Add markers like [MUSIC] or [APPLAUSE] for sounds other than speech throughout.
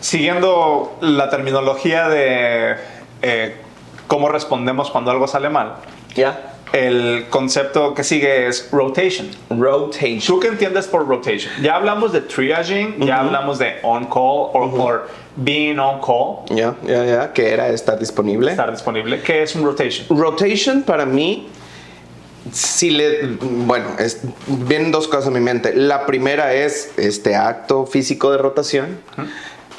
siguiendo la terminología de eh, cómo respondemos cuando algo sale mal, Ya. el concepto que sigue es rotation. Rotation. ¿Tú qué entiendes por rotation? Ya hablamos de triaging, ya hablamos de on-call o or being on-call, Ya, ya, ya. Que era estar disponible. estar disponible. ¿Qué es un rotation? Rotation para mí, si le, bueno, es, vienen dos cosas a mi mente. La primera es este acto físico de rotación,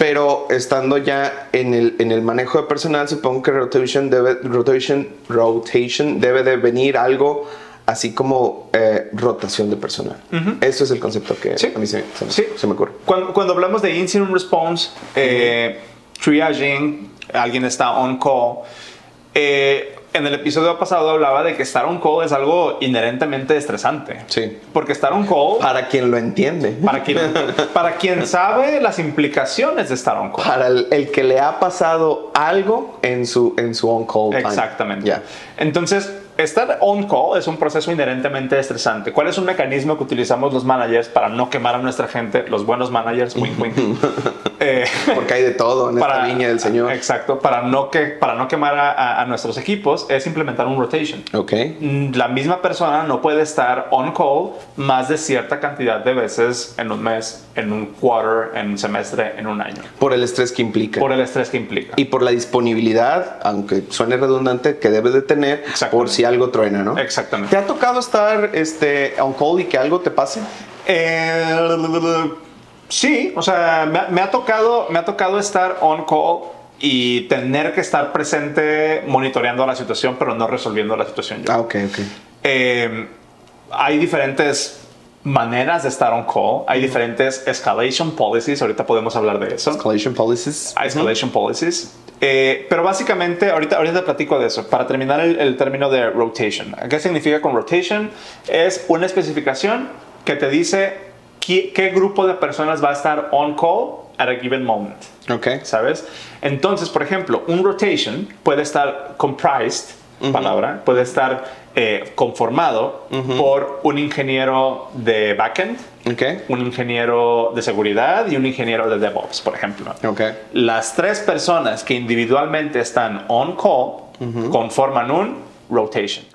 pero estando ya en el, en el manejo de personal, supongo que rotation debe, rotation, rotation debe de venir algo así como eh, rotación de personal. Eso es el concepto que Sí. a mí se, se me- Sí. se me ocurre. Cuando, cuando hablamos de incident response, eh, triaging, alguien está on call. eh, en el episodio pasado hablaba de que estar on call es algo inherentemente estresante. Sí. Porque estar on call, Para quien lo entiende. para quien, para quien sabe las implicaciones de estar on call. Para el, el que le ha pasado algo en su, en su on-call time. Exactamente. Entonces, estar on call es un proceso inherentemente estresante. ¿Cuál es un mecanismo que utilizamos los managers para no quemar a nuestra gente? Los buenos managers, wink, wink. [LAUGHS] Eh, Porque hay de todo en esta línea del Señor. Exacto, para no, que, para no quemar a, a- nuestros equipos es implementar un rotation. Ok. Mm, La misma persona no puede estar on call más de cierta cantidad de veces en un mes, en un quarter, en un semestre, en un año, Por el estrés que implica. por el estrés que implica. y por la disponibilidad, aunque suene redundante, que debes de tener por si algo truena, ¿no? Exactamente. ¿Te ha tocado estar este, on call y que algo te pase? Eh, sí, o sea, me, ha- me ha tocado, me ha tocado estar on call y tener que estar presente monitoreando la situación, pero no resolviendo la situación yo. Ah, ok, ok. Eh, hay diferentes maneras de estar on call, hay diferentes escalation policies, ahorita podemos hablar de eso. Escalation policies. Escalation policies. Eh, pero básicamente, ahorita, ahorita platico de eso. Para terminar el, el término de rotation. ¿Qué significa con rotation? Es una especificación que te dice qué, qué grupo de personas va a estar on call at a given moment. Ok. ¿Sabes? Entonces, por ejemplo, un rotation puede estar comprised, palabra, puede estar eh, conformado por un ingeniero de backend, un ingeniero de seguridad y un ingeniero de DevOps, por ejemplo. Las tres personas que individualmente están on call conforman un rotation.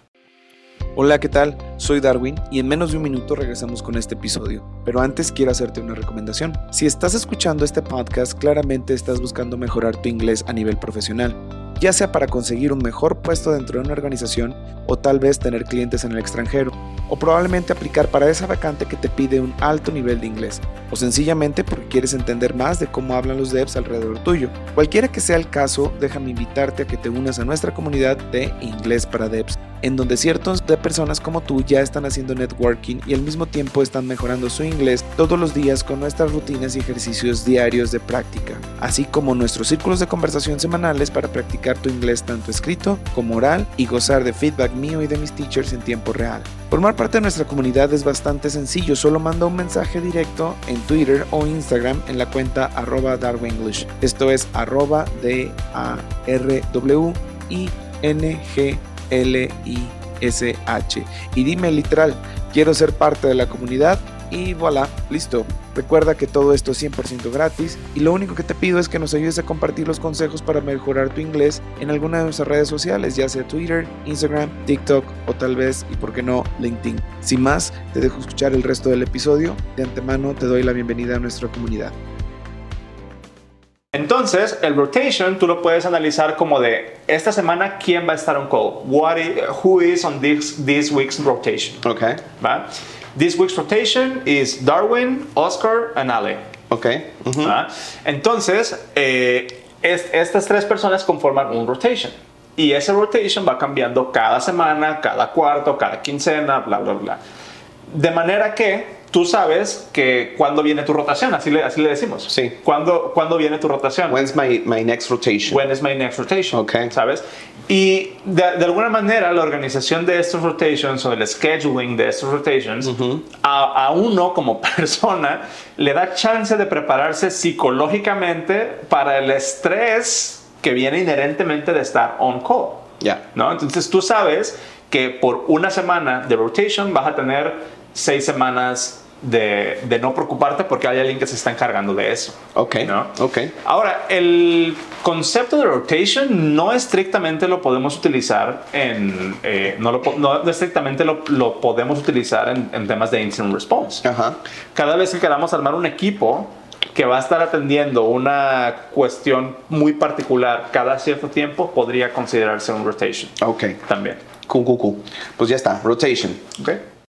Hola, ¿qué tal? Soy Darwin y en menos de un minuto regresamos con este episodio. Pero antes quiero hacerte una recomendación. Si estás escuchando este podcast, claramente estás buscando mejorar tu inglés a nivel profesional, ya sea para conseguir un mejor puesto dentro de una organización o tal vez tener clientes en el extranjero, o probablemente aplicar para esa vacante que te pide un alto nivel de inglés, o sencillamente porque quieres entender más de cómo hablan los devs alrededor tuyo. Cualquiera que sea el caso, déjame invitarte a que te unas a nuestra comunidad de Inglés para Devs en donde ciertos de personas como tú ya están haciendo networking y al mismo tiempo están mejorando su inglés todos los días con nuestras rutinas y ejercicios diarios de práctica, así como nuestros círculos de conversación semanales para practicar tu inglés tanto escrito como oral y gozar de feedback mío y de mis teachers en tiempo real. Formar parte de nuestra comunidad es bastante sencillo, solo manda un mensaje directo en Twitter o Instagram en la cuenta arroba. Esto es arroba d a r w i n g L-I-S-H. Y dime literal, quiero ser parte de la comunidad y voilà, listo. Recuerda que todo esto es 100% gratis y lo único que te pido es que nos ayudes a compartir los consejos para mejorar tu inglés en alguna de nuestras redes sociales, ya sea Twitter, Instagram, TikTok o tal vez, y por qué no, LinkedIn. Sin más, te dejo escuchar el resto del episodio. De antemano te doy la bienvenida a nuestra comunidad. Entonces, el rotation tú lo puedes analizar como de esta semana quién va a estar on call. What i- who is on this, this week's rotation? Ok. ¿va? This week's rotation is Darwin, Oscar, and Ale. Ok. ¿va? Entonces, eh, es- estas tres personas conforman un rotation. Y ese rotation va cambiando cada semana, cada cuarto, cada quincena, bla, bla, bla. De manera que tú sabes que cuando viene tu rotación, así le, así le decimos. Sí. ¿Cuándo, ¿Cuándo viene tu rotación? When's my, my next rotation? When is my next rotation? Ok. ¿Sabes? Y de, de alguna manera la organización de estos rotations o el scheduling de estos rotations a, a uno como [LAUGHS] persona le da chance de prepararse psicológicamente para el estrés que viene inherentemente de estar on call. Ya. ¿no? Entonces tú sabes que por una semana de rotation vas a tener seis semanas de, de no preocuparte porque hay alguien que se está encargando de eso. Ok. ¿no? Ok. Ahora, el concepto de rotation no estrictamente lo podemos utilizar en, eh, no, lo, no estrictamente lo, lo podemos utilizar en, en temas de incident response. Ajá. Cada vez que queramos armar un equipo que va a estar atendiendo una cuestión muy particular cada cierto tiempo, podría considerarse un rotation Ok. también. Cool, cool, cool. Pues ya está. Rotation. ¿ok?